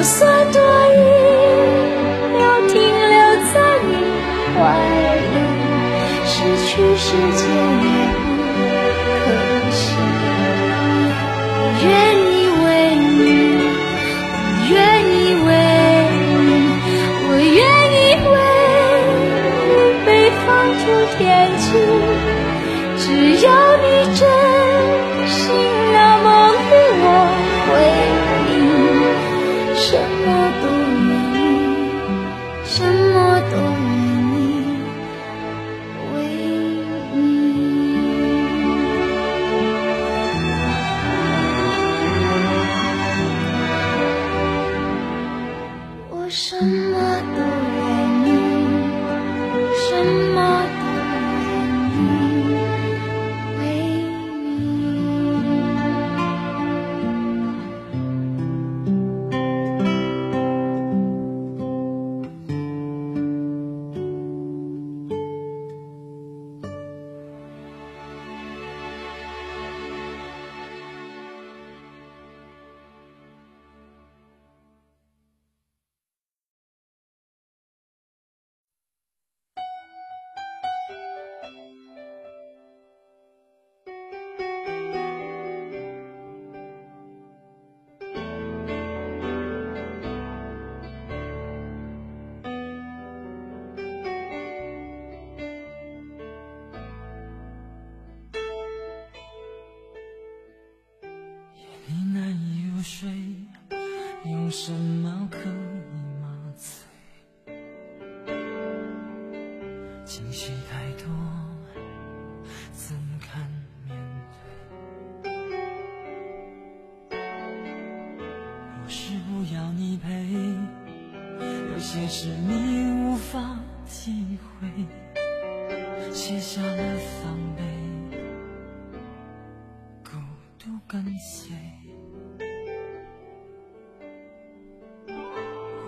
就算多一秒停留在你怀里，失去世界。有什么可以麻醉？惊喜太多，怎敢面对？不是不要你陪，有些事你无法体会，卸下了防备。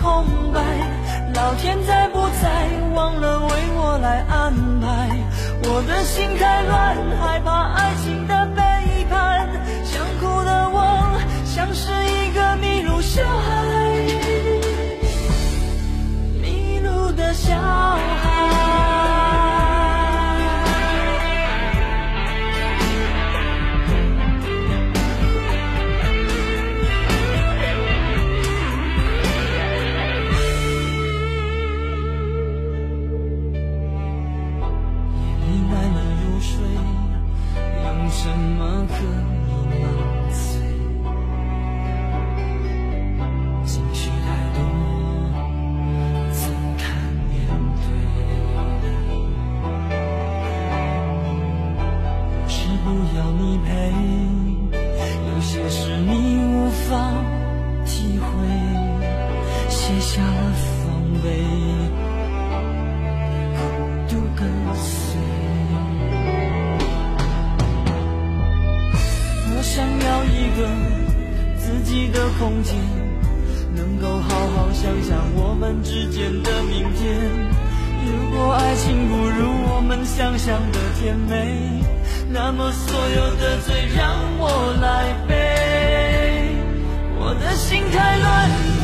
空白，老天在不在？忘了为我来安排，我的心太乱。下了防备，孤独跟随。我想要一个自己的空间，能够好好想想我们之间的明天。如果爱情不如我们想象的甜美，那么所有的罪让我来背。我的心太乱。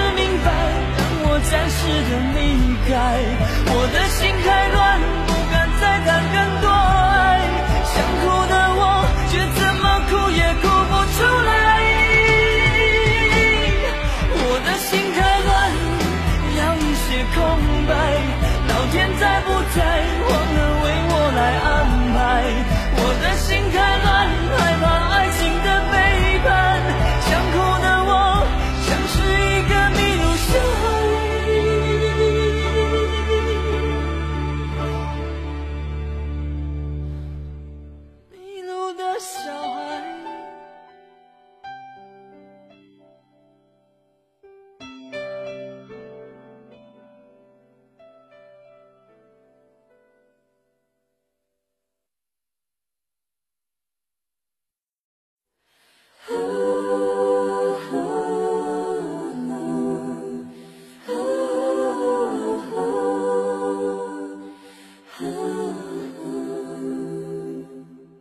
是明白，当我暂时的离开，我的心太乱，不敢再谈更多爱。想哭的我，却怎么哭也哭不出来。我的心太乱，要一些空白。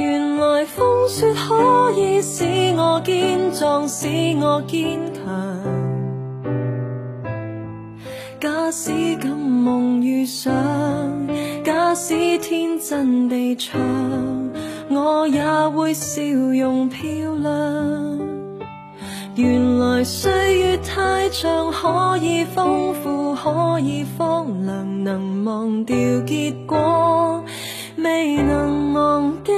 原来风雪可以使我坚壮，使我坚强。假使敢梦与想，假使天真地唱，我也会笑容漂亮。原来岁月太长，可以丰富，可以荒凉，能忘掉结果，未能忘记。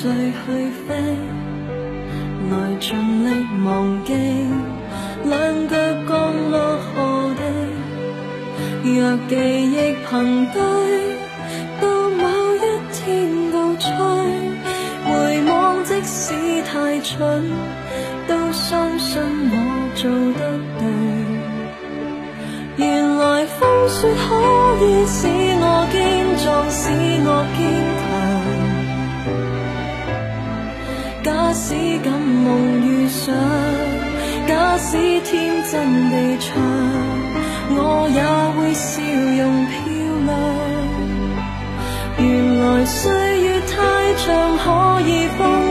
醉去飞，来尽力忘记，两脚降落何地？若记忆凭堆，到某一天告吹，回望即使太蠢，都相信我做得对。原来风雪可以使我坚壮，使我坚强。假使敢梦与想，假使天真地唱，我也会笑容漂亮。原来岁月太长，可以放。